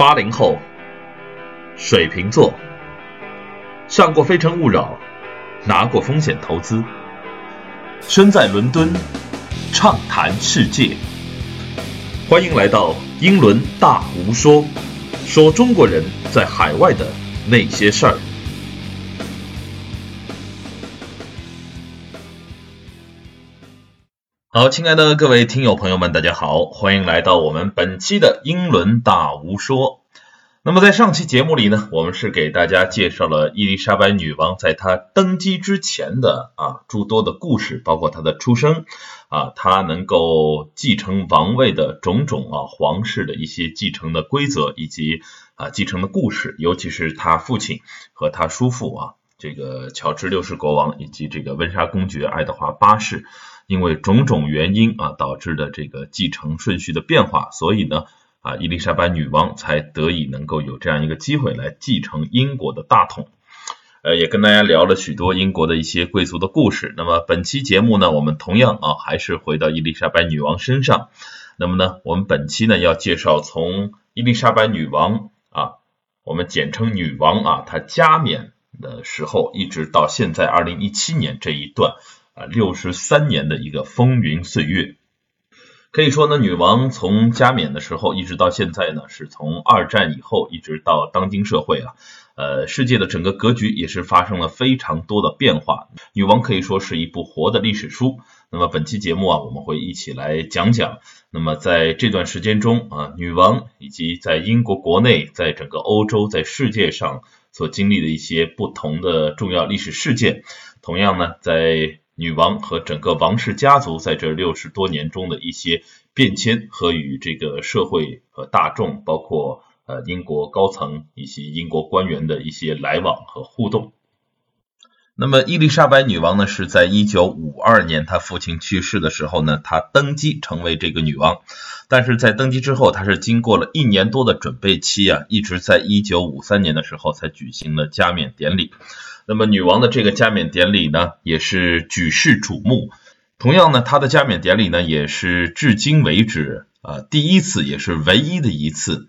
八零后，水瓶座，上过《非诚勿扰》，拿过风险投资，身在伦敦，畅谈世界。欢迎来到英伦大无说，说中国人在海外的那些事儿。好，亲爱的各位听友朋友们，大家好，欢迎来到我们本期的英伦大无说。那么在上期节目里呢，我们是给大家介绍了伊丽莎白女王在她登基之前的啊诸多的故事，包括她的出生啊，她能够继承王位的种种啊皇室的一些继承的规则以及啊继承的故事，尤其是她父亲和她叔父啊，这个乔治六世国王以及这个温莎公爵爱德华八世。因为种种原因啊，导致的这个继承顺序的变化，所以呢啊，伊丽莎白女王才得以能够有这样一个机会来继承英国的大统。呃，也跟大家聊了许多英国的一些贵族的故事。那么本期节目呢，我们同样啊，还是回到伊丽莎白女王身上。那么呢，我们本期呢要介绍从伊丽莎白女王啊，我们简称女王啊，她加冕的时候，一直到现在二零一七年这一段。啊，六十三年的一个风云岁月，可以说呢，女王从加冕的时候一直到现在呢，是从二战以后一直到当今社会啊，呃，世界的整个格局也是发生了非常多的变化。女王可以说是一部活的历史书。那么本期节目啊，我们会一起来讲讲，那么在这段时间中啊，女王以及在英国国内，在整个欧洲，在世界上所经历的一些不同的重要历史事件。同样呢，在女王和整个王室家族在这六十多年中的一些变迁和与这个社会和大众，包括呃英国高层以及英国官员的一些来往和互动。那么伊丽莎白女王呢，是在一九五二年她父亲去世的时候呢，她登基成为这个女王。但是在登基之后，她是经过了一年多的准备期啊，一直在一九五三年的时候才举行了加冕典礼。那么女王的这个加冕典礼呢，也是举世瞩目。同样呢，她的加冕典礼呢，也是至今为止啊第一次，也是唯一的一次，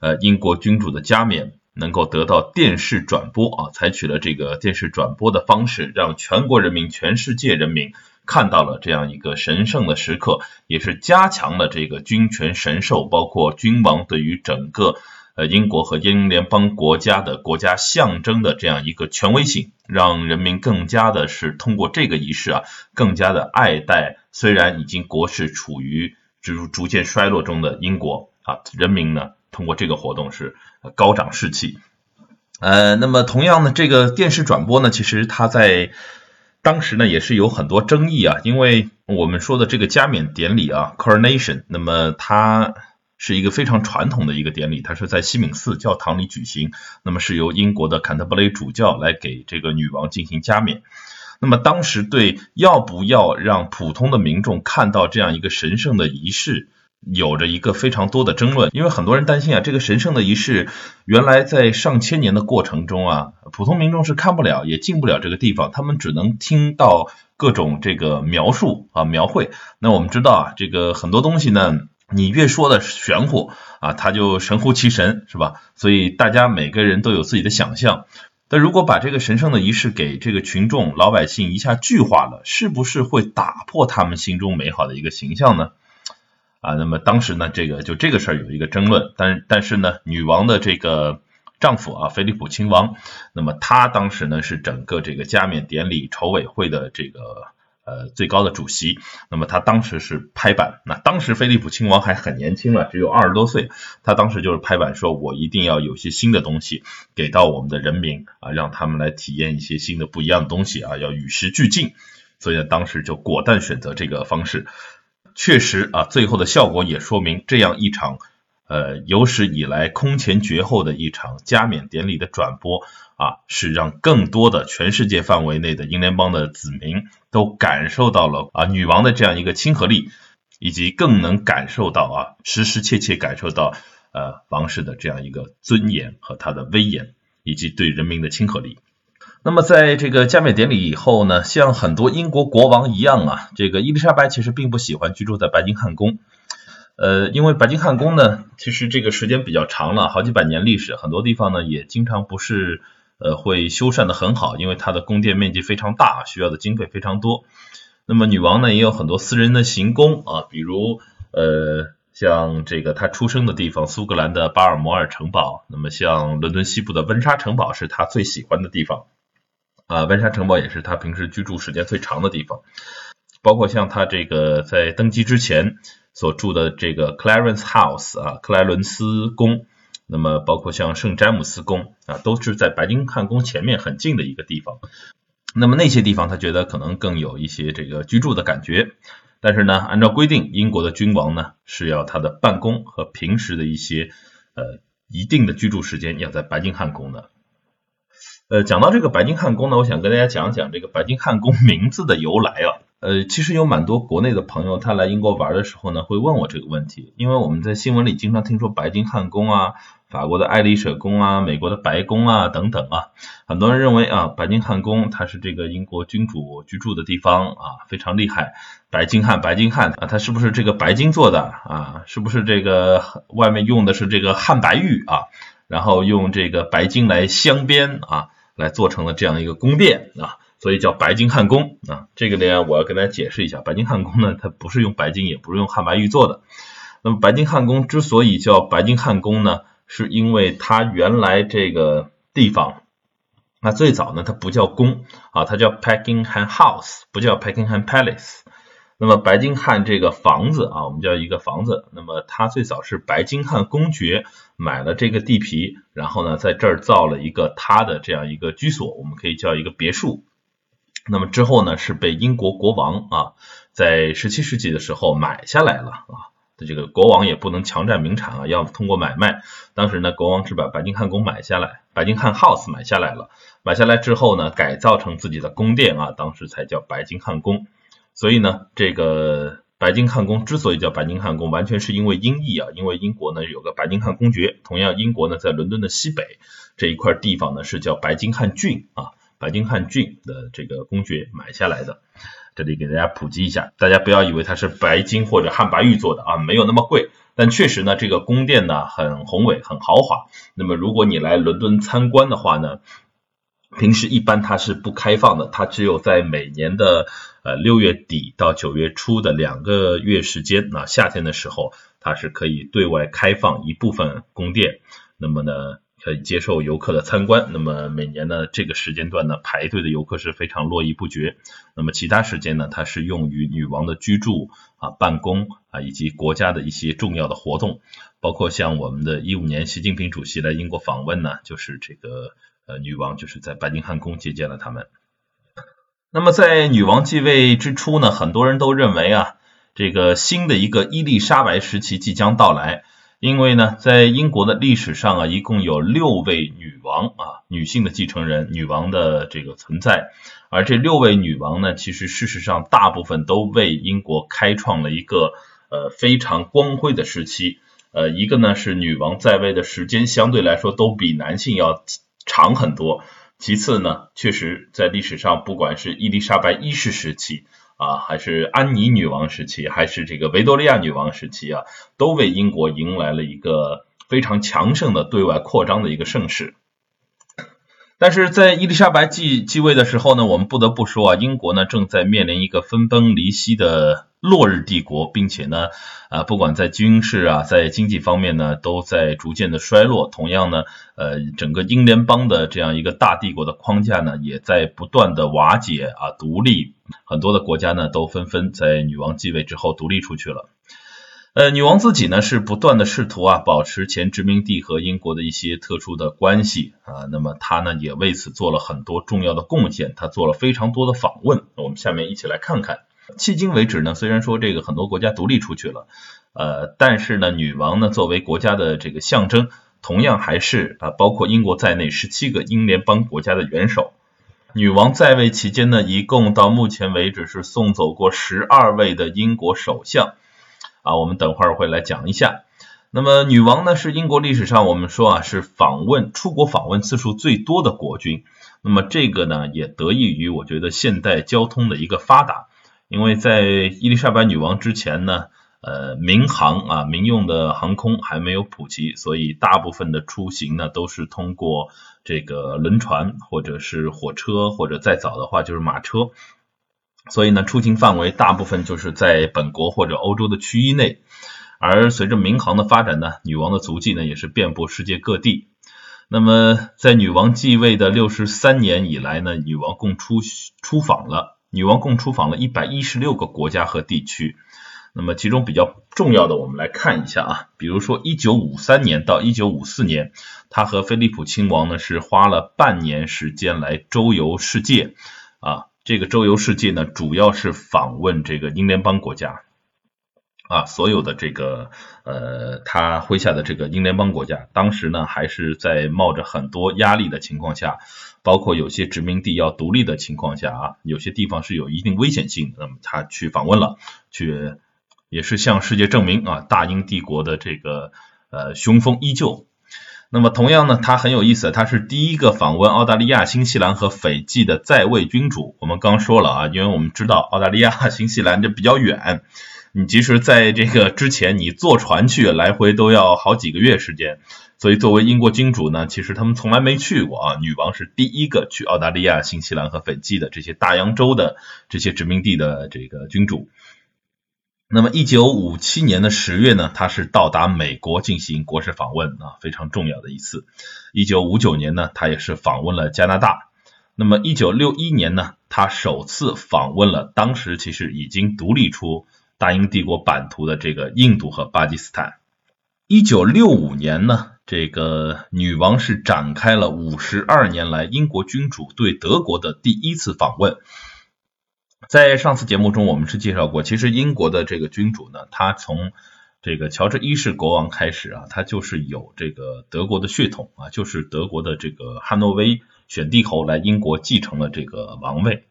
呃，英国君主的加冕能够得到电视转播啊，采取了这个电视转播的方式，让全国人民、全世界人民看到了这样一个神圣的时刻，也是加强了这个君权神授，包括君王对于整个。呃，英国和英联邦国家的国家象征的这样一个权威性，让人民更加的是通过这个仪式啊，更加的爱戴。虽然已经国势处于逐逐渐衰落中的英国啊，人民呢通过这个活动是高涨士气。呃，那么同样呢，这个电视转播呢，其实它在当时呢也是有很多争议啊，因为我们说的这个加冕典礼啊，coronation，那么它。是一个非常传统的一个典礼，它是在西敏寺教堂里举行。那么是由英国的坎特伯雷主教来给这个女王进行加冕。那么当时对要不要让普通的民众看到这样一个神圣的仪式，有着一个非常多的争论。因为很多人担心啊，这个神圣的仪式原来在上千年的过程中啊，普通民众是看不了也进不了这个地方，他们只能听到各种这个描述啊描绘。那我们知道啊，这个很多东西呢。你越说的玄乎啊，他就神乎其神，是吧？所以大家每个人都有自己的想象。但如果把这个神圣的仪式给这个群众老百姓一下具化了，是不是会打破他们心中美好的一个形象呢？啊，那么当时呢，这个就这个事儿有一个争论。但但是呢，女王的这个丈夫啊，菲利普亲王，那么他当时呢是整个这个加冕典礼筹委会的这个。呃，最高的主席，那么他当时是拍板，那当时菲利普亲王还很年轻了，只有二十多岁，他当时就是拍板说，我一定要有些新的东西给到我们的人民啊，让他们来体验一些新的不一样的东西啊，要与时俱进，所以呢，当时就果断选择这个方式，确实啊，最后的效果也说明这样一场。呃，有史以来空前绝后的一场加冕典礼的转播啊，是让更多的全世界范围内的英联邦的子民都感受到了啊女王的这样一个亲和力，以及更能感受到啊实实切切感受到呃王室的这样一个尊严和他的威严，以及对人民的亲和力。那么在这个加冕典礼以后呢，像很多英国国王一样啊，这个伊丽莎白其实并不喜欢居住在白金汉宫。呃，因为白金汉宫呢，其实这个时间比较长了，好几百年历史，很多地方呢也经常不是呃会修缮的很好，因为它的宫殿面积非常大，需要的经费非常多。那么女王呢也有很多私人的行宫啊，比如呃像这个她出生的地方苏格兰的巴尔摩尔城堡，那么像伦敦西部的温莎城堡是她最喜欢的地方啊，温莎城堡也是她平时居住时间最长的地方，包括像她这个在登基之前。所住的这个 Clarence House 啊，克莱伦斯宫，那么包括像圣詹姆斯宫啊，都是在白金汉宫前面很近的一个地方。那么那些地方他觉得可能更有一些这个居住的感觉。但是呢，按照规定，英国的君王呢是要他的办公和平时的一些呃一定的居住时间要在白金汉宫的。呃，讲到这个白金汉宫呢，我想跟大家讲讲这个白金汉宫名字的由来啊。呃，其实有蛮多国内的朋友，他来英国玩的时候呢，会问我这个问题，因为我们在新闻里经常听说白金汉宫啊，法国的爱丽舍宫啊，美国的白宫啊等等啊，很多人认为啊，白金汉宫它是这个英国君主居住的地方啊，非常厉害，白金汉，白金汉啊，它是不是这个白金做的啊？是不是这个外面用的是这个汉白玉啊？然后用这个白金来镶边啊，来做成了这样一个宫殿啊？所以叫白金汉宫啊，这个呢我要跟大家解释一下，白金汉宫呢它不是用白金，也不是用汉白玉做的。那么白金汉宫之所以叫白金汉宫呢，是因为它原来这个地方，那最早呢它不叫宫啊，它叫 Packingham House，不叫 Packingham Palace。那么白金汉这个房子啊，我们叫一个房子，那么它最早是白金汉公爵买了这个地皮，然后呢在这儿造了一个他的这样一个居所，我们可以叫一个别墅。那么之后呢，是被英国国王啊，在十七世纪的时候买下来了啊。这个国王也不能强占名产啊，要通过买卖。当时呢，国王是把白金汉宫买下来，白金汉 House 买下来了。买下来之后呢，改造成自己的宫殿啊，当时才叫白金汉宫。所以呢，这个白金汉宫之所以叫白金汉宫，完全是因为英译啊，因为英国呢有个白金汉公爵。同样，英国呢在伦敦的西北这一块地方呢是叫白金汉郡啊。白金汉郡的这个公爵买下来的，这里给大家普及一下，大家不要以为它是白金或者汉白玉做的啊，没有那么贵，但确实呢，这个宫殿呢很宏伟、很豪华。那么如果你来伦敦参观的话呢，平时一般它是不开放的，它只有在每年的呃六月底到九月初的两个月时间啊，夏天的时候它是可以对外开放一部分宫殿。那么呢？接受游客的参观，那么每年呢这个时间段呢排队的游客是非常络绎不绝。那么其他时间呢，它是用于女王的居住啊、办公啊以及国家的一些重要的活动，包括像我们的一五年习近平主席来英国访问呢，就是这个呃女王就是在白金汉宫接见了他们。那么在女王继位之初呢，很多人都认为啊，这个新的一个伊丽莎白时期即将到来。因为呢，在英国的历史上啊，一共有六位女王啊，女性的继承人，女王的这个存在。而这六位女王呢，其实事实上大部分都为英国开创了一个呃非常光辉的时期。呃，一个呢是女王在位的时间相对来说都比男性要长很多。其次呢，确实在历史上，不管是伊丽莎白一世时期。啊，还是安妮女王时期，还是这个维多利亚女王时期啊，都为英国迎来了一个非常强盛的对外扩张的一个盛世。但是在伊丽莎白继继位的时候呢，我们不得不说啊，英国呢正在面临一个分崩离析的。落日帝国，并且呢，啊，不管在军事啊，在经济方面呢，都在逐渐的衰落。同样呢，呃，整个英联邦的这样一个大帝国的框架呢，也在不断的瓦解啊，独立。很多的国家呢，都纷纷在女王继位之后独立出去了。呃，女王自己呢，是不断的试图啊，保持前殖民地和英国的一些特殊的关系啊。那么她呢，也为此做了很多重要的贡献。她做了非常多的访问。我们下面一起来看看。迄今为止呢，虽然说这个很多国家独立出去了，呃，但是呢，女王呢作为国家的这个象征，同样还是啊，包括英国在内十七个英联邦国家的元首。女王在位期间呢，一共到目前为止是送走过十二位的英国首相啊，我们等会儿会来讲一下。那么，女王呢是英国历史上我们说啊是访问出国访问次数最多的国君。那么这个呢也得益于我觉得现代交通的一个发达。因为在伊丽莎白女王之前呢，呃民航啊民用的航空还没有普及，所以大部分的出行呢都是通过这个轮船或者是火车，或者再早的话就是马车。所以呢，出行范围大部分就是在本国或者欧洲的区域内。而随着民航的发展呢，女王的足迹呢也是遍布世界各地。那么在女王继位的六十三年以来呢，女王共出出访了，女王共出访了一百一十六个国家和地区。那么其中比较重要的，我们来看一下啊，比如说一九五三年到一九五四年，她和菲利普亲王呢是花了半年时间来周游世界啊。这个周游世界呢，主要是访问这个英联邦国家啊，所有的这个呃，他麾下的这个英联邦国家，当时呢还是在冒着很多压力的情况下，包括有些殖民地要独立的情况下啊，有些地方是有一定危险性，那么他去访问了，去也是向世界证明啊，大英帝国的这个呃雄风依旧。那么同样呢，他很有意思，他是第一个访问澳大利亚、新西兰和斐济的在位君主。我们刚说了啊，因为我们知道澳大利亚、新西兰这比较远，你即使在这个之前你坐船去，来回都要好几个月时间。所以作为英国君主呢，其实他们从来没去过啊。女王是第一个去澳大利亚、新西兰和斐济的这些大洋洲的这些殖民地的这个君主。那么，一九五七年的十月呢，他是到达美国进行国事访问啊，非常重要的一次。一九五九年呢，他也是访问了加拿大。那么，一九六一年呢，他首次访问了当时其实已经独立出大英帝国版图的这个印度和巴基斯坦。一九六五年呢，这个女王是展开了五十二年来英国君主对德国的第一次访问。在上次节目中，我们是介绍过，其实英国的这个君主呢，他从这个乔治一世国王开始啊，他就是有这个德国的血统啊，就是德国的这个汉诺威选帝侯来英国继承了这个王位。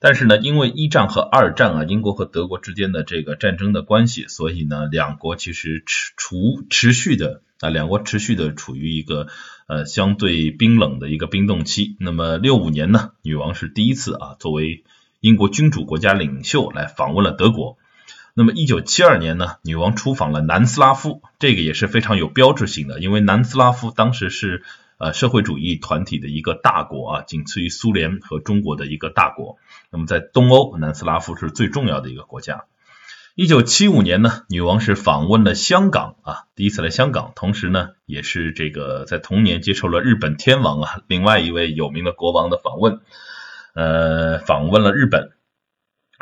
但是呢，因为一战和二战啊，英国和德国之间的这个战争的关系，所以呢，两国其实持除持续的啊，两国持续的处于一个呃相对冰冷的一个冰冻期。那么六五年呢，女王是第一次啊，作为英国君主国家领袖来访问了德国。那么，一九七二年呢，女王出访了南斯拉夫，这个也是非常有标志性的，因为南斯拉夫当时是呃社会主义团体的一个大国啊，仅次于苏联和中国的一个大国。那么，在东欧，南斯拉夫是最重要的一个国家。一九七五年呢，女王是访问了香港啊，第一次来香港，同时呢，也是这个在同年接受了日本天王啊，另外一位有名的国王的访问。呃，访问了日本。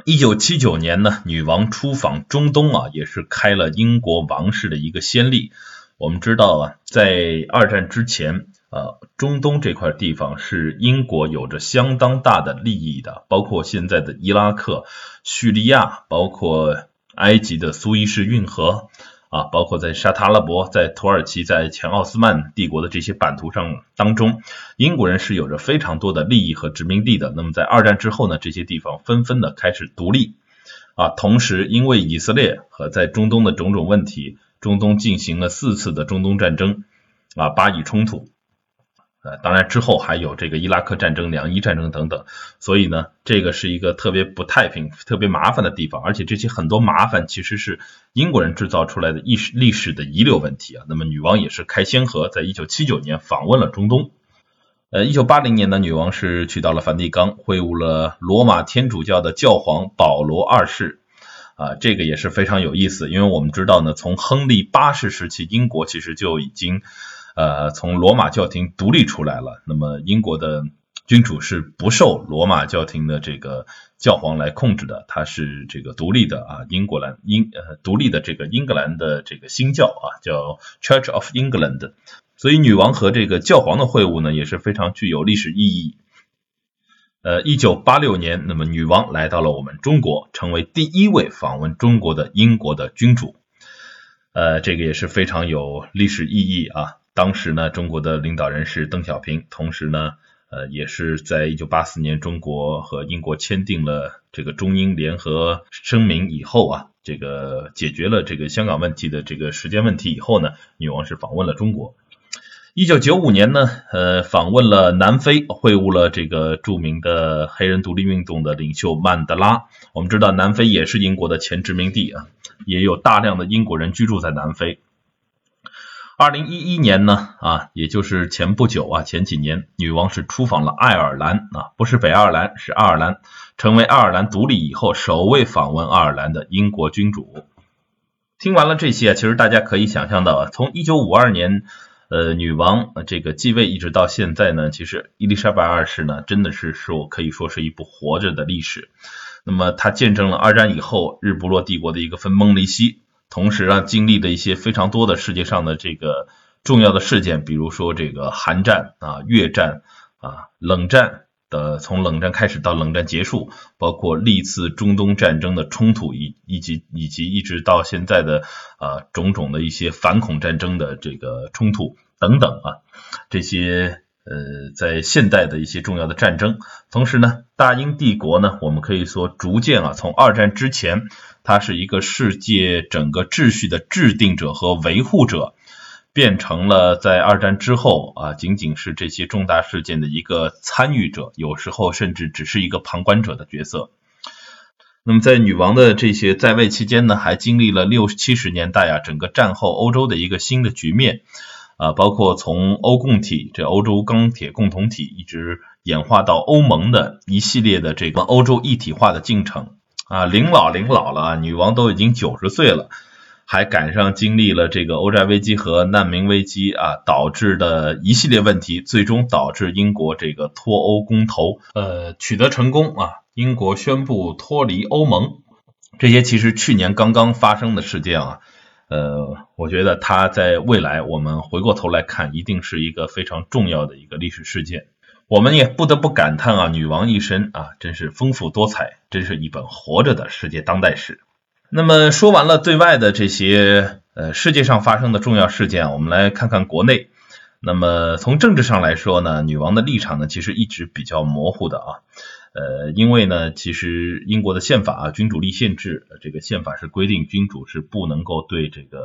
一九七九年呢，女王出访中东啊，也是开了英国王室的一个先例。我们知道啊，在二战之前啊，中东这块地方是英国有着相当大的利益的，包括现在的伊拉克、叙利亚，包括埃及的苏伊士运河。啊，包括在沙特阿拉伯、在土耳其、在前奥斯曼帝国的这些版图上当中，英国人是有着非常多的利益和殖民地的。那么在二战之后呢，这些地方纷纷的开始独立啊，同时因为以色列和在中东的种种问题，中东进行了四次的中东战争啊，巴以冲突。呃，当然之后还有这个伊拉克战争、两伊战争等等，所以呢，这个是一个特别不太平、特别麻烦的地方，而且这些很多麻烦其实是英国人制造出来的历史历史的遗留问题啊。那么女王也是开先河，在一九七九年访问了中东。呃，一九八零年呢，女王是去到了梵蒂冈，会晤了罗马天主教的教皇保罗二世啊，这个也是非常有意思，因为我们知道呢，从亨利八世时期，英国其实就已经。呃，从罗马教廷独立出来了，那么英国的君主是不受罗马教廷的这个教皇来控制的，他是这个独立的啊，英国兰英呃独立的这个英格兰的这个新教啊，叫 Church of England，所以女王和这个教皇的会晤呢也是非常具有历史意义。呃，一九八六年，那么女王来到了我们中国，成为第一位访问中国的英国的君主，呃，这个也是非常有历史意义啊。当时呢，中国的领导人是邓小平，同时呢，呃，也是在一九八四年，中国和英国签订了这个中英联合声明以后啊，这个解决了这个香港问题的这个时间问题以后呢，女王是访问了中国。一九九五年呢，呃，访问了南非，会晤了这个著名的黑人独立运动的领袖曼德拉。我们知道，南非也是英国的前殖民地啊。也有大量的英国人居住在南非。二零一一年呢，啊，也就是前不久啊，前几年，女王是出访了爱尔兰啊，不是北爱尔兰，是爱尔兰，成为爱尔兰独立以后首位访问爱尔兰的英国君主。听完了这些，其实大家可以想象到，从一九五二年，呃，女王这个继位一直到现在呢，其实伊丽莎白二世呢，真的是说可以说是一部活着的历史。那么，她见证了二战以后日不落帝国的一个分崩离析。同时啊，经历的一些非常多的世界上的这个重要的事件，比如说这个韩战啊、越战啊、冷战的，从冷战开始到冷战结束，包括历次中东战争的冲突以以及以及一直到现在的啊种种的一些反恐战争的这个冲突等等啊，这些。呃，在现代的一些重要的战争，同时呢，大英帝国呢，我们可以说逐渐啊，从二战之前，它是一个世界整个秩序的制定者和维护者，变成了在二战之后啊，仅仅是这些重大事件的一个参与者，有时候甚至只是一个旁观者的角色。那么在女王的这些在位期间呢，还经历了六七十年代啊，整个战后欧洲的一个新的局面。啊，包括从欧共体这欧洲钢铁共同体，一直演化到欧盟的一系列的这个欧洲一体化的进程啊，临老临老了啊，女王都已经九十岁了，还赶上经历了这个欧债危机和难民危机啊，导致的一系列问题，最终导致英国这个脱欧公投呃取得成功啊，英国宣布脱离欧盟，这些其实去年刚刚发生的事件啊。呃，我觉得他在未来，我们回过头来看，一定是一个非常重要的一个历史事件。我们也不得不感叹啊，女王一生啊，真是丰富多彩，真是一本活着的世界当代史。那么说完了对外的这些呃世界上发生的重要事件，我们来看看国内。那么从政治上来说呢，女王的立场呢，其实一直比较模糊的啊。呃，因为呢，其实英国的宪法啊，君主立宪制，这个宪法是规定君主是不能够对这个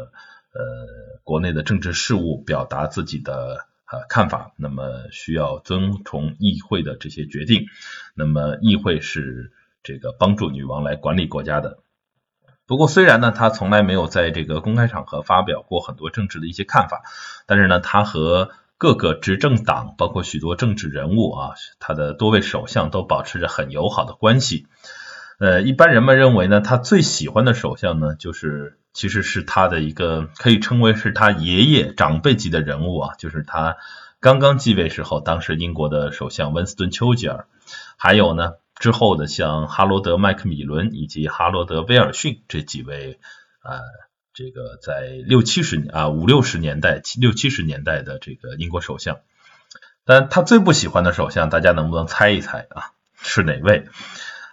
呃国内的政治事务表达自己的呃看法，那么需要遵从议会的这些决定，那么议会是这个帮助女王来管理国家的。不过虽然呢，他从来没有在这个公开场合发表过很多政治的一些看法，但是呢，他和各个执政党，包括许多政治人物啊，他的多位首相都保持着很友好的关系。呃，一般人们认为呢，他最喜欢的首相呢，就是其实是他的一个可以称为是他爷爷长辈级的人物啊，就是他刚刚继位时候，当时英国的首相温斯顿·丘吉尔，还有呢之后的像哈罗德·麦克米伦以及哈罗德·威尔逊这几位啊。这个在六七十年啊五六十年代七六七十年代的这个英国首相，但他最不喜欢的首相，大家能不能猜一猜啊？是哪位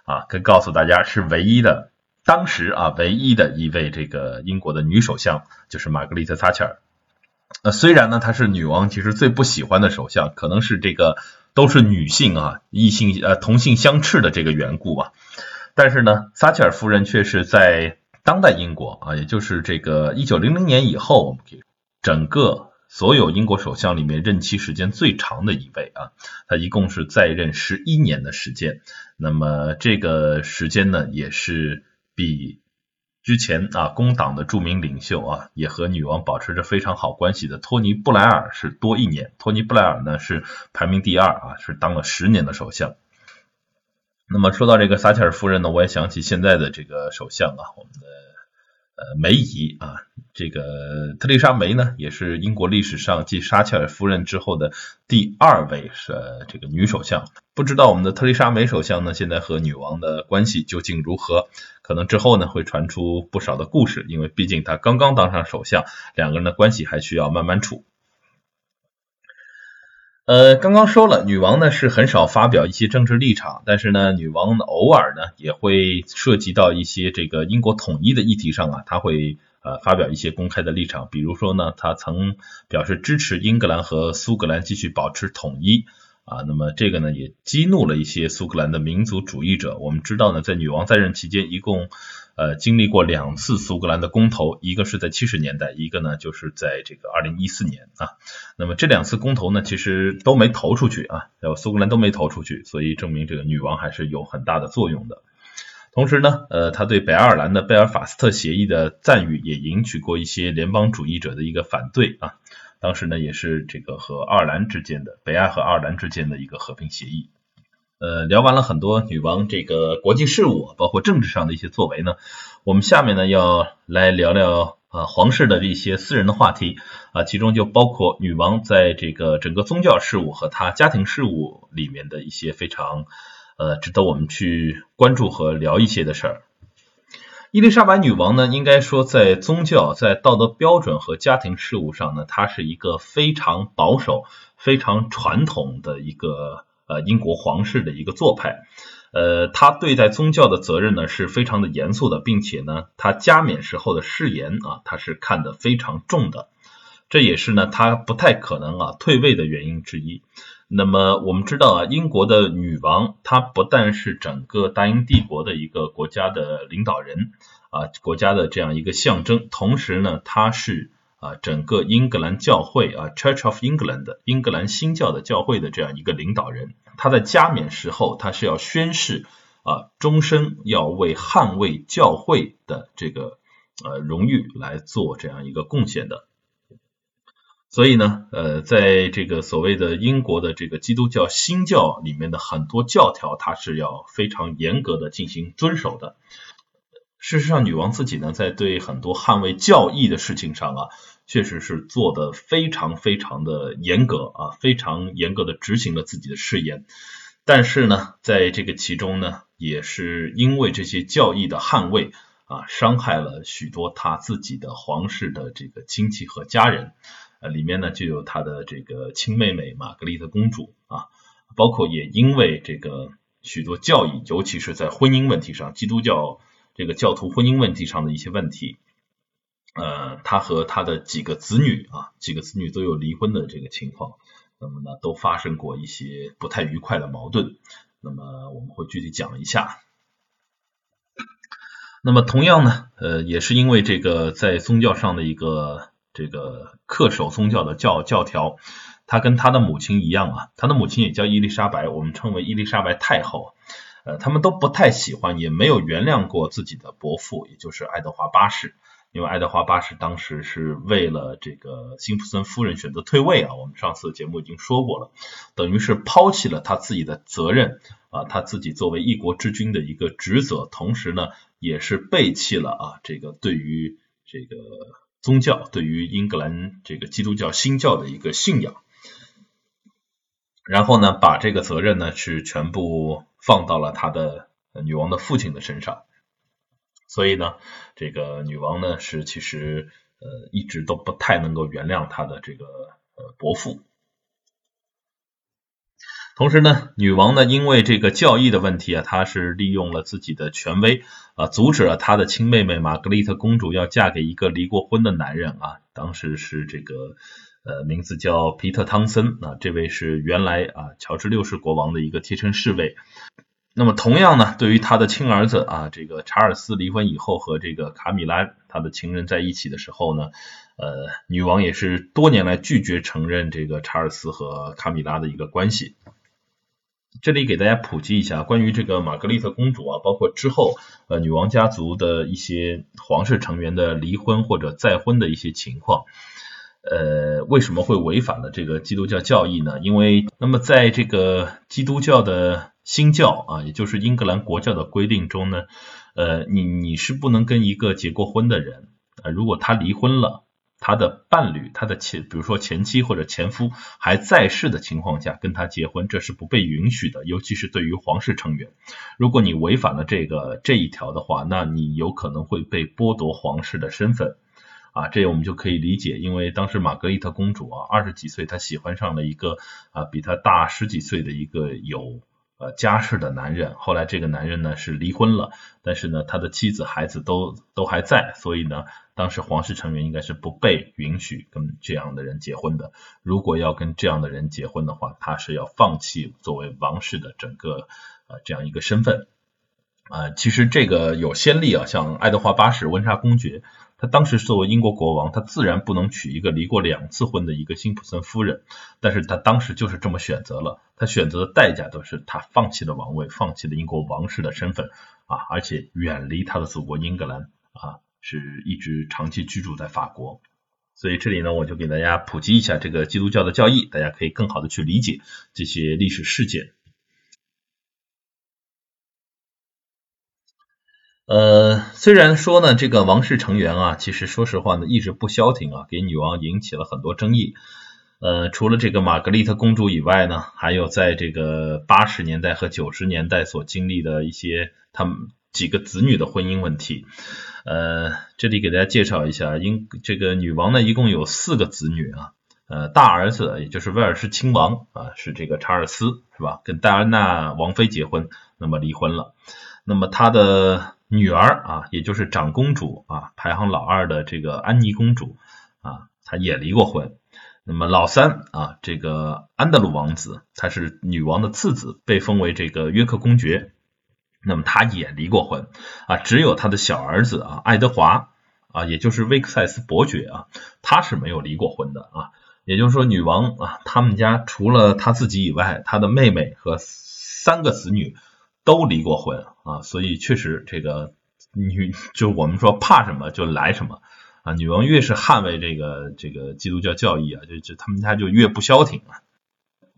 啊？可以告诉大家，是唯一的，当时啊唯一的一位这个英国的女首相，就是玛格丽特·撒切尔。呃，虽然呢她是女王其实最不喜欢的首相，可能是这个都是女性啊，异性呃同性相斥的这个缘故吧，但是呢，撒切尔夫人却是在。当代英国啊，也就是这个一九零零年以后，我们可以整个所有英国首相里面任期时间最长的一位啊，她一共是在任十一年的时间。那么这个时间呢，也是比之前啊工党的著名领袖啊，也和女王保持着非常好关系的托尼布莱尔是多一年。托尼布莱尔呢是排名第二啊，是当了十年的首相。那么说到这个撒切尔夫人呢，我也想起现在的这个首相啊，我们的呃梅姨啊，这个特丽莎梅呢，也是英国历史上继撒切尔夫人之后的第二位是这个女首相。不知道我们的特丽莎梅首相呢，现在和女王的关系究竟如何？可能之后呢会传出不少的故事，因为毕竟她刚刚当上首相，两个人的关系还需要慢慢处。呃，刚刚说了，女王呢是很少发表一些政治立场，但是呢，女王偶尔呢也会涉及到一些这个英国统一的议题上啊，她会呃发表一些公开的立场，比如说呢，她曾表示支持英格兰和苏格兰继续保持统一啊，那么这个呢也激怒了一些苏格兰的民族主义者。我们知道呢，在女王在任期间，一共。呃，经历过两次苏格兰的公投，一个是在七十年代，一个呢就是在这个二零一四年啊。那么这两次公投呢，其实都没投出去啊，苏格兰都没投出去，所以证明这个女王还是有很大的作用的。同时呢，呃，他对北爱尔兰的贝尔法斯特协议的赞誉也引起过一些联邦主义者的一个反对啊。当时呢，也是这个和爱尔兰之间的北爱和爱尔兰之间的一个和平协议。呃，聊完了很多女王这个国际事务，包括政治上的一些作为呢，我们下面呢要来聊聊啊皇室的一些私人的话题啊，其中就包括女王在这个整个宗教事务和她家庭事务里面的一些非常。呃，值得我们去关注和聊一些的事儿。伊丽莎白女王呢，应该说在宗教、在道德标准和家庭事务上呢，她是一个非常保守、非常传统的一个呃英国皇室的一个做派。呃，他对待宗教的责任呢是非常的严肃的，并且呢，他加冕时候的誓言啊，他是看得非常重的。这也是呢，他不太可能啊退位的原因之一。那么我们知道啊，英国的女王她不但是整个大英帝国的一个国家的领导人啊，国家的这样一个象征，同时呢，她是啊整个英格兰教会啊 Church of England 英格兰新教的教会的这样一个领导人。他在加冕时候，他是要宣誓啊，终身要为捍卫教会的这个呃荣誉来做这样一个贡献的。所以呢，呃，在这个所谓的英国的这个基督教新教里面的很多教条，它是要非常严格的进行遵守的。事实上，女王自己呢，在对很多捍卫教义的事情上啊，确实是做的非常非常的严格啊，非常严格的执行了自己的誓言。但是呢，在这个其中呢，也是因为这些教义的捍卫啊，伤害了许多他自己的皇室的这个亲戚和家人。呃，里面呢就有他的这个亲妹妹玛格丽特公主啊，包括也因为这个许多教义，尤其是在婚姻问题上，基督教这个教徒婚姻问题上的一些问题，呃，他和他的几个子女啊，几个子女都有离婚的这个情况，那么呢都发生过一些不太愉快的矛盾，那么我们会具体讲一下。那么同样呢，呃，也是因为这个在宗教上的一个。这个恪守宗教的教教条，他跟他的母亲一样啊，他的母亲也叫伊丽莎白，我们称为伊丽莎白太后。呃，他们都不太喜欢，也没有原谅过自己的伯父，也就是爱德华八世，因为爱德华八世当时是为了这个辛普森夫人选择退位啊，我们上次节目已经说过了，等于是抛弃了他自己的责任啊，他自己作为一国之君的一个职责，同时呢，也是背弃了啊这个对于这个。宗教对于英格兰这个基督教新教的一个信仰，然后呢，把这个责任呢是全部放到了他的女王的父亲的身上，所以呢，这个女王呢是其实呃一直都不太能够原谅他的这个呃伯父。同时呢，女王呢，因为这个教义的问题啊，她是利用了自己的权威啊，阻止了她的亲妹妹玛格丽特公主要嫁给一个离过婚的男人啊。当时是这个呃名字叫皮特汤森啊，这位是原来啊乔治六世国王的一个贴身侍卫。那么同样呢，对于他的亲儿子啊，这个查尔斯离婚以后和这个卡米拉他的情人在一起的时候呢，呃，女王也是多年来拒绝承认这个查尔斯和卡米拉的一个关系。这里给大家普及一下关于这个玛格丽特公主啊，包括之后呃女王家族的一些皇室成员的离婚或者再婚的一些情况，呃为什么会违反了这个基督教教义呢？因为那么在这个基督教的新教啊，也就是英格兰国教的规定中呢，呃你你是不能跟一个结过婚的人啊，如果他离婚了。他的伴侣，他的前，比如说前妻或者前夫还在世的情况下跟他结婚，这是不被允许的，尤其是对于皇室成员。如果你违反了这个这一条的话，那你有可能会被剥夺皇室的身份啊。这我们就可以理解，因为当时玛格丽特公主啊，二十几岁，她喜欢上了一个啊比她大十几岁的一个有。呃，家世的男人，后来这个男人呢是离婚了，但是呢，他的妻子孩子都都还在，所以呢，当时皇室成员应该是不被允许跟这样的人结婚的。如果要跟这样的人结婚的话，他是要放弃作为王室的整个呃这样一个身份。啊，其实这个有先例啊，像爱德华八世温莎公爵。他当时作为英国国王，他自然不能娶一个离过两次婚的一个辛普森夫人，但是他当时就是这么选择了，他选择的代价都是他放弃了王位，放弃了英国王室的身份啊，而且远离他的祖国英格兰啊，是一直长期居住在法国。所以这里呢，我就给大家普及一下这个基督教的教义，大家可以更好的去理解这些历史事件。呃，虽然说呢，这个王室成员啊，其实说实话呢，一直不消停啊，给女王引起了很多争议。呃，除了这个玛格丽特公主以外呢，还有在这个八十年代和九十年代所经历的一些他们几个子女的婚姻问题。呃，这里给大家介绍一下，英这个女王呢，一共有四个子女啊。呃，大儿子也就是威尔士亲王啊，是这个查尔斯，是吧？跟戴安娜王妃结婚，那么离婚了。那么他的女儿啊，也就是长公主啊，排行老二的这个安妮公主啊，她也离过婚。那么老三啊，这个安德鲁王子，他是女王的次子，被封为这个约克公爵。那么他也离过婚啊，只有他的小儿子啊，爱德华啊，也就是威克塞斯伯爵啊，他是没有离过婚的啊。也就是说，女王啊，他们家除了他自己以外，他的妹妹和三个子女。都离过婚啊，所以确实这个女就我们说怕什么就来什么啊，女王越是捍卫这个这个基督教教义啊，就就他们家就越不消停啊。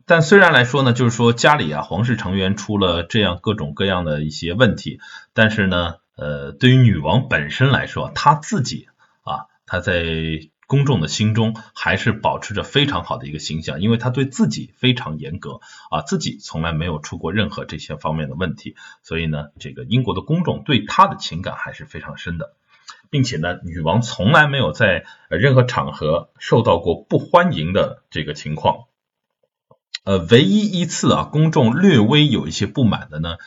但虽然来说呢，就是说家里啊皇室成员出了这样各种各样的一些问题，但是呢，呃，对于女王本身来说，她自己啊，她在。公众的心中还是保持着非常好的一个形象，因为他对自己非常严格啊，自己从来没有出过任何这些方面的问题，所以呢，这个英国的公众对他的情感还是非常深的，并且呢，女王从来没有在任何场合受到过不欢迎的这个情况。呃，唯一一次啊，公众略微有一些不满的呢，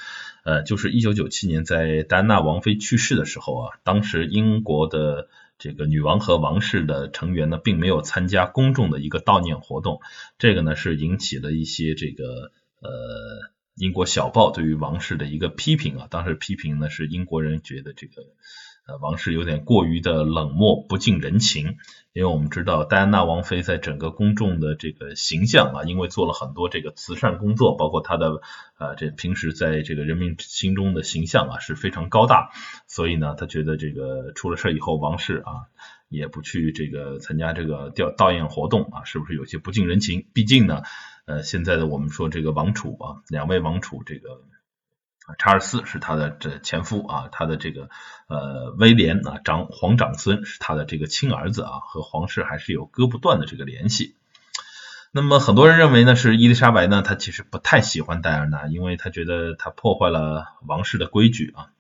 呃，就是一九九七年在戴安娜王妃去世的时候啊，当时英国的。这个女王和王室的成员呢，并没有参加公众的一个悼念活动，这个呢是引起了一些这个呃英国小报对于王室的一个批评啊，当时批评呢是英国人觉得这个。呃，王室有点过于的冷漠不近人情，因为我们知道戴安娜王妃在整个公众的这个形象啊，因为做了很多这个慈善工作，包括她的呃这平时在这个人民心中的形象啊是非常高大，所以呢，他觉得这个出了事以后，王室啊也不去这个参加这个吊悼唁活动啊，是不是有些不近人情？毕竟呢，呃，现在的我们说这个王储啊，两位王储这个。查尔斯是他的这前夫啊，他的这个呃威廉啊长皇长孙是他的这个亲儿子啊，和皇室还是有割不断的这个联系。那么很多人认为呢，是伊丽莎白呢，她其实不太喜欢戴安娜，因为她觉得她破坏了王室的规矩啊。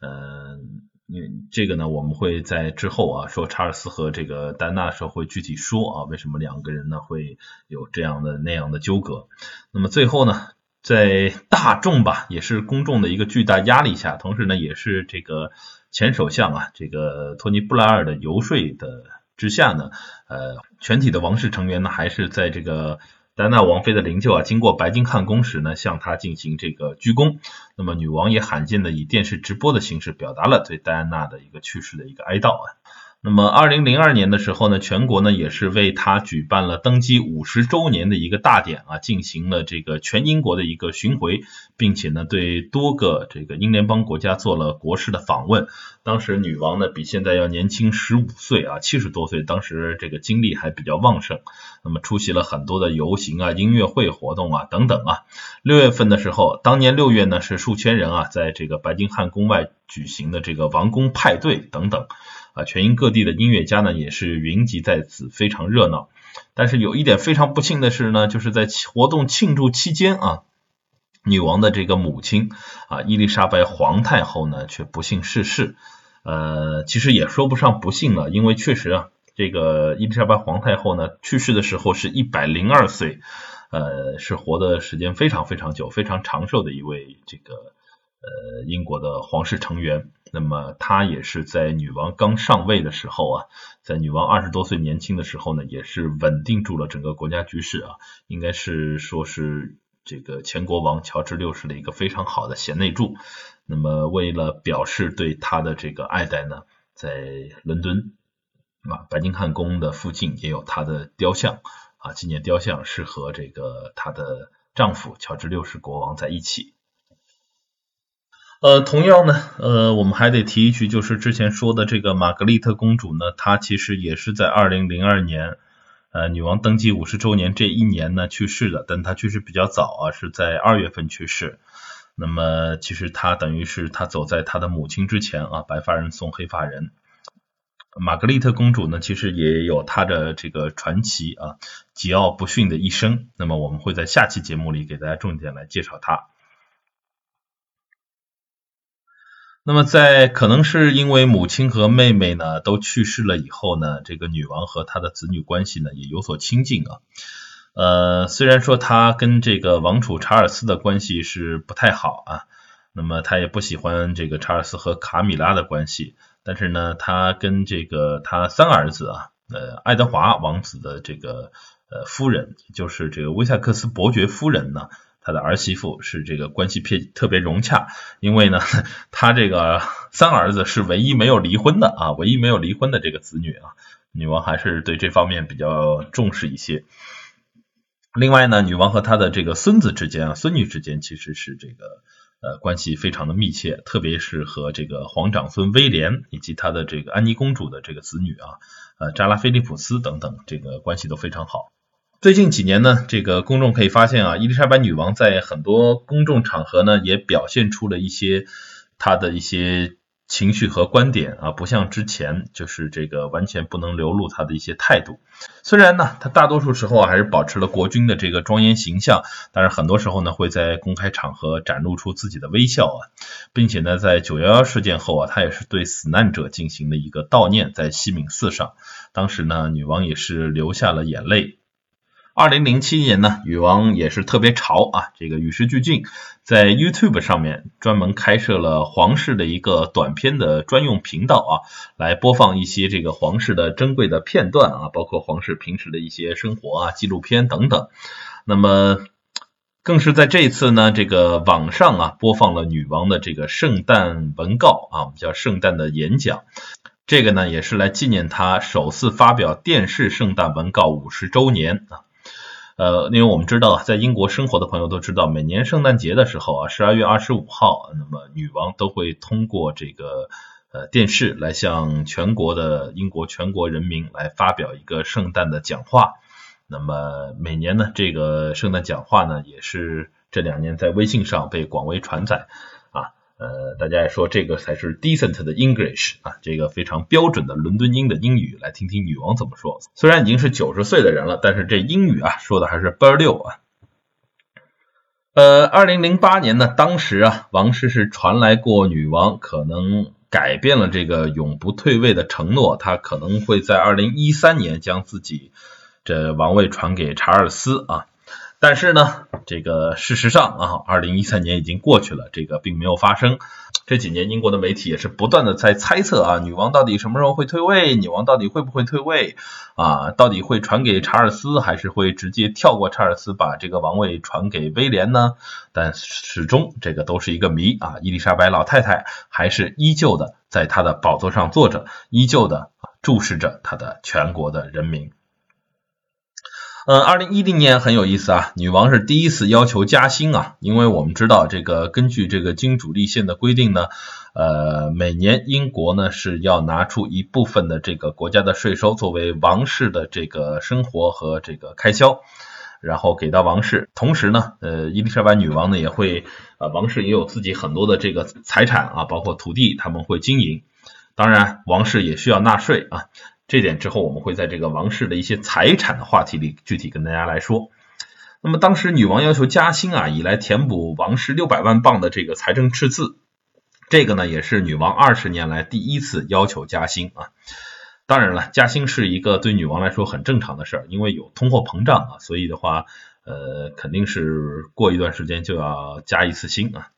嗯，这个呢，我们会在之后啊说查尔斯和这个戴安娜的时候会具体说啊，为什么两个人呢会有这样的那样的纠葛。那么最后呢？在大众吧，也是公众的一个巨大压力下，同时呢，也是这个前首相啊，这个托尼布莱尔的游说的之下呢，呃，全体的王室成员呢，还是在这个戴安娜王妃的灵柩啊经过白金汉宫时呢，向她进行这个鞠躬。那么女王也罕见的以电视直播的形式表达了对戴安娜的一个去世的一个哀悼啊。那么，二零零二年的时候呢，全国呢也是为他举办了登基五十周年的一个大典啊，进行了这个全英国的一个巡回，并且呢对多个这个英联邦国家做了国事的访问。当时女王呢比现在要年轻十五岁啊，七十多岁，当时这个精力还比较旺盛。那么出席了很多的游行啊、音乐会活动啊等等啊。六月份的时候，当年六月呢是数千人啊在这个白金汉宫外举行的这个王宫派对等等。啊，全英各地的音乐家呢也是云集在此，非常热闹。但是有一点非常不幸的是呢，就是在活动庆祝期间啊，女王的这个母亲啊，伊丽莎白皇太后呢却不幸逝世。呃，其实也说不上不幸了，因为确实啊，这个伊丽莎白皇太后呢去世的时候是一百零二岁，呃，是活的时间非常非常久、非常长寿的一位这个呃英国的皇室成员。那么他也是在女王刚上位的时候啊，在女王二十多岁年轻的时候呢，也是稳定住了整个国家局势啊，应该是说是这个前国王乔治六世的一个非常好的贤内助。那么为了表示对他的这个爱戴呢，在伦敦啊白金汉宫的附近也有他的雕像啊，纪念雕像是和这个她的丈夫乔治六世国王在一起。呃，同样呢，呃，我们还得提一句，就是之前说的这个玛格丽特公主呢，她其实也是在二零零二年，呃，女王登基五十周年这一年呢去世的，但她去世比较早啊，是在二月份去世。那么其实她等于是她走在她的母亲之前啊，白发人送黑发人。玛格丽特公主呢，其实也有她的这个传奇啊，桀骜不驯的一生。那么我们会在下期节目里给大家重点来介绍她。那么在可能是因为母亲和妹妹呢都去世了以后呢，这个女王和她的子女关系呢也有所亲近啊。呃，虽然说她跟这个王储查尔斯的关系是不太好啊，那么她也不喜欢这个查尔斯和卡米拉的关系，但是呢，她跟这个她三儿子啊，呃，爱德华王子的这个呃夫人，就是这个威塞克斯伯爵夫人呢。他的儿媳妇是这个关系偏特别融洽，因为呢，他这个三儿子是唯一没有离婚的啊，唯一没有离婚的这个子女啊，女王还是对这方面比较重视一些。另外呢，女王和她的这个孙子之间啊，孙女之间其实是这个呃关系非常的密切，特别是和这个皇长孙威廉以及他的这个安妮公主的这个子女啊，呃扎拉菲利普斯等等，这个关系都非常好。最近几年呢，这个公众可以发现啊，伊丽莎白女王在很多公众场合呢，也表现出了一些她的一些情绪和观点啊，不像之前就是这个完全不能流露她的一些态度。虽然呢，她大多数时候还是保持了国君的这个庄严形象，但是很多时候呢，会在公开场合展露出自己的微笑啊，并且呢，在九幺幺事件后啊，她也是对死难者进行了一个悼念，在西敏寺上，当时呢，女王也是流下了眼泪。二零零七年呢，女王也是特别潮啊，这个与时俱进，在 YouTube 上面专门开设了皇室的一个短片的专用频道啊，来播放一些这个皇室的珍贵的片段啊，包括皇室平时的一些生活啊、纪录片等等。那么，更是在这一次呢，这个网上啊播放了女王的这个圣诞文告啊，我们叫圣诞的演讲。这个呢，也是来纪念她首次发表电视圣诞文告五十周年啊。呃，因为我们知道，在英国生活的朋友都知道，每年圣诞节的时候啊，十二月二十五号，那么女王都会通过这个呃电视来向全国的英国全国人民来发表一个圣诞的讲话。那么每年呢，这个圣诞讲话呢，也是这两年在微信上被广为传载。呃，大家也说这个才是 decent 的 English 啊，这个非常标准的伦敦英的英语，来听听女王怎么说。虽然已经是九十岁的人了，但是这英语啊说的还是倍儿溜啊。呃，二零零八年呢，当时啊，王室是传来过女王可能改变了这个永不退位的承诺，她可能会在二零一三年将自己这王位传给查尔斯啊。但是呢，这个事实上啊，二零一三年已经过去了，这个并没有发生。这几年英国的媒体也是不断的在猜测啊，女王到底什么时候会退位？女王到底会不会退位？啊，到底会传给查尔斯，还是会直接跳过查尔斯，把这个王位传给威廉呢？但始终这个都是一个谜啊。伊丽莎白老太太还是依旧的在她的宝座上坐着，依旧的注视着她的全国的人民。嗯，二零一零年很有意思啊，女王是第一次要求加薪啊，因为我们知道这个根据这个金主立宪的规定呢，呃，每年英国呢是要拿出一部分的这个国家的税收作为王室的这个生活和这个开销，然后给到王室。同时呢，呃，伊丽莎白女王呢也会，呃，王室也有自己很多的这个财产啊，包括土地，他们会经营。当然，王室也需要纳税啊。这点之后，我们会在这个王室的一些财产的话题里具体跟大家来说。那么当时女王要求加薪啊，以来填补王室六百万镑的这个财政赤字。这个呢，也是女王二十年来第一次要求加薪啊。当然了，加薪是一个对女王来说很正常的事儿，因为有通货膨胀啊，所以的话，呃，肯定是过一段时间就要加一次薪啊。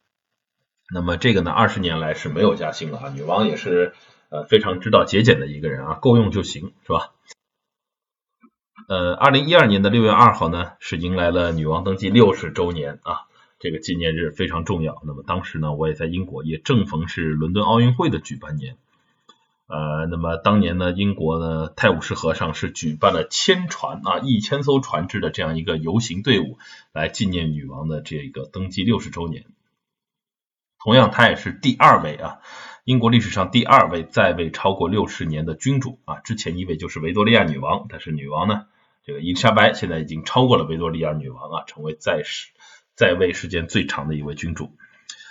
那么这个呢，二十年来是没有加薪的啊，女王也是。非常知道节俭的一个人啊，够用就行，是吧？呃，二零一二年的六月二号呢，是迎来了女王登基六十周年啊，这个纪念日非常重要。那么当时呢，我也在英国，也正逢是伦敦奥运会的举办年。呃，那么当年呢，英国呢泰晤士河上是举办了千船啊一千艘船只的这样一个游行队伍，来纪念女王的这个登基六十周年。同样，她也是第二位啊，英国历史上第二位在位超过六十年的君主啊。之前一位就是维多利亚女王，但是女王呢，这个伊丽莎白现在已经超过了维多利亚女王啊，成为在世在位时间最长的一位君主。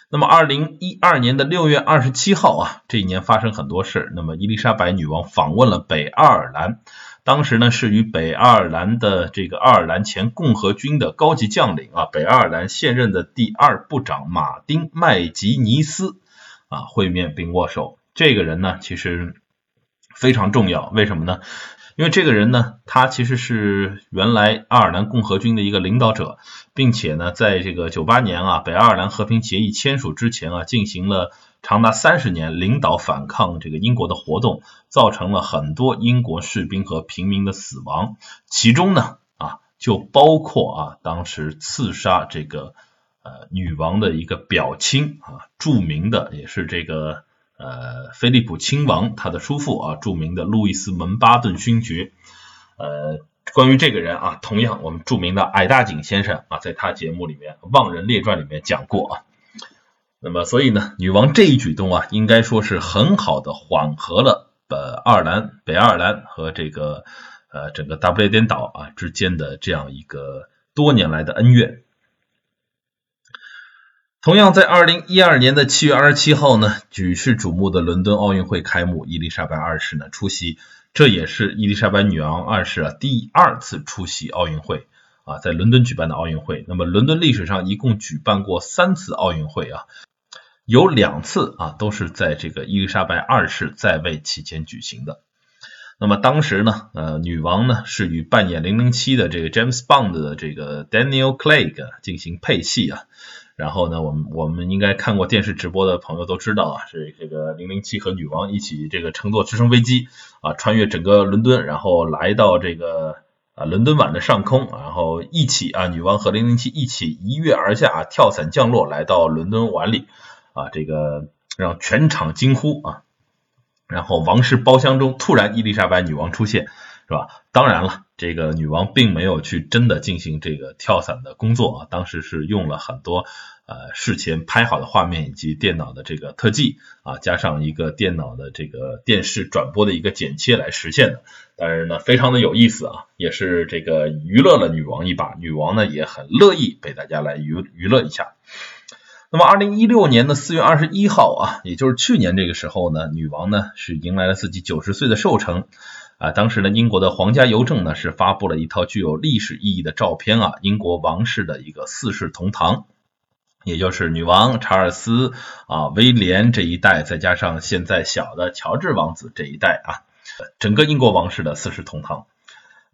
那么，二零一二年的六月二十七号啊，这一年发生很多事。那么，伊丽莎白女王访问了北爱尔兰，当时呢是与北爱尔兰的这个爱尔兰前共和军的高级将领啊，北爱尔兰现任的第二部长马丁麦吉尼斯啊会面并握手。这个人呢，其实非常重要，为什么呢？因为这个人呢，他其实是原来爱尔兰共和军的一个领导者，并且呢，在这个九八年啊，北爱尔兰和平协议签署之前啊，进行了长达三十年领导反抗这个英国的活动，造成了很多英国士兵和平民的死亡，其中呢啊，就包括啊，当时刺杀这个呃女王的一个表亲啊，著名的也是这个。呃，菲利普亲王他的叔父啊，著名的路易斯蒙巴顿勋爵。呃，关于这个人啊，同样我们著名的矮大紧先生啊，在他节目里面《望人列传》里面讲过啊。那么，所以呢，女王这一举动啊，应该说是很好的缓和了呃爱尔兰、北爱尔兰和这个呃整个大不列颠岛啊之间的这样一个多年来的恩怨。同样，在二零一二年的七月二十七号呢，举世瞩目的伦敦奥运会开幕，伊丽莎白二世呢出席，这也是伊丽莎白女王二世啊第二次出席奥运会啊，在伦敦举办的奥运会。那么，伦敦历史上一共举办过三次奥运会啊，有两次啊都是在这个伊丽莎白二世在位期间举行的。那么当时呢，呃，女王呢是与扮演零零七的这个 James Bond 的这个 Daniel Craig 进行配戏啊。然后呢，我们我们应该看过电视直播的朋友都知道啊，是这个零零七和女王一起这个乘坐直升飞机啊，穿越整个伦敦，然后来到这个啊伦敦碗的上空，然后一起啊，女王和零零七一起一跃而下啊，跳伞降落，来到伦敦碗里啊，这个让全场惊呼啊。然后王室包厢中突然伊丽莎白女王出现，是吧？当然了。这个女王并没有去真的进行这个跳伞的工作啊，当时是用了很多呃事前拍好的画面以及电脑的这个特技啊，加上一个电脑的这个电视转播的一个剪切来实现的。但是呢，非常的有意思啊，也是这个娱乐了女王一把，女王呢也很乐意被大家来娱娱乐一下。那么，二零一六年的四月二十一号啊，也就是去年这个时候呢，女王呢是迎来了自己九十岁的寿辰。啊，当时呢，英国的皇家邮政呢是发布了一套具有历史意义的照片啊，英国王室的一个四世同堂，也就是女王、查尔斯啊、威廉这一代，再加上现在小的乔治王子这一代啊，整个英国王室的四世同堂。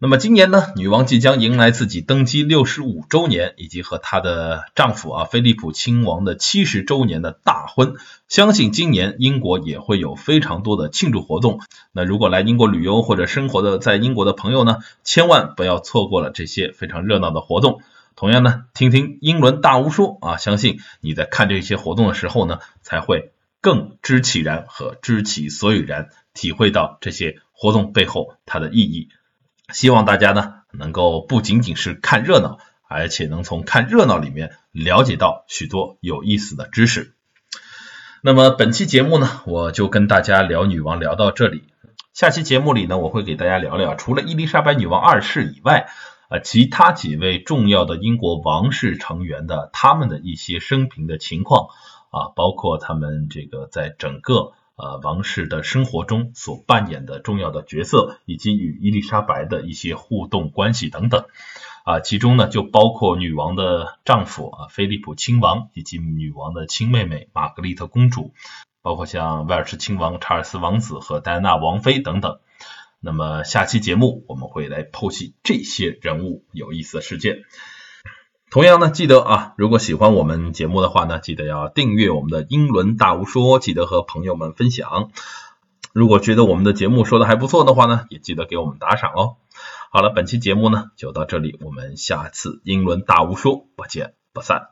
那么今年呢，女王即将迎来自己登基六十五周年，以及和她的丈夫啊菲利普亲王的七十周年的大婚。相信今年英国也会有非常多的庆祝活动。那如果来英国旅游或者生活的在英国的朋友呢，千万不要错过了这些非常热闹的活动。同样呢，听听英伦大巫说啊，相信你在看这些活动的时候呢，才会更知其然和知其所以然，体会到这些活动背后它的意义。希望大家呢能够不仅仅是看热闹，而且能从看热闹里面了解到许多有意思的知识。那么本期节目呢，我就跟大家聊女王聊到这里。下期节目里呢，我会给大家聊聊除了伊丽莎白女王二世以外，啊，其他几位重要的英国王室成员的他们的一些生平的情况啊，包括他们这个在整个。呃，王室的生活中所扮演的重要的角色，以及与伊丽莎白的一些互动关系等等，啊，其中呢就包括女王的丈夫啊，菲利普亲王，以及女王的亲妹妹玛格丽特公主，包括像威尔士亲王查尔斯王子和戴安娜王妃等等。那么下期节目我们会来剖析这些人物有意思的事件。同样呢，记得啊，如果喜欢我们节目的话呢，记得要订阅我们的英伦大无说，记得和朋友们分享。如果觉得我们的节目说的还不错的话呢，也记得给我们打赏哦。好了，本期节目呢就到这里，我们下次英伦大无说不见不散。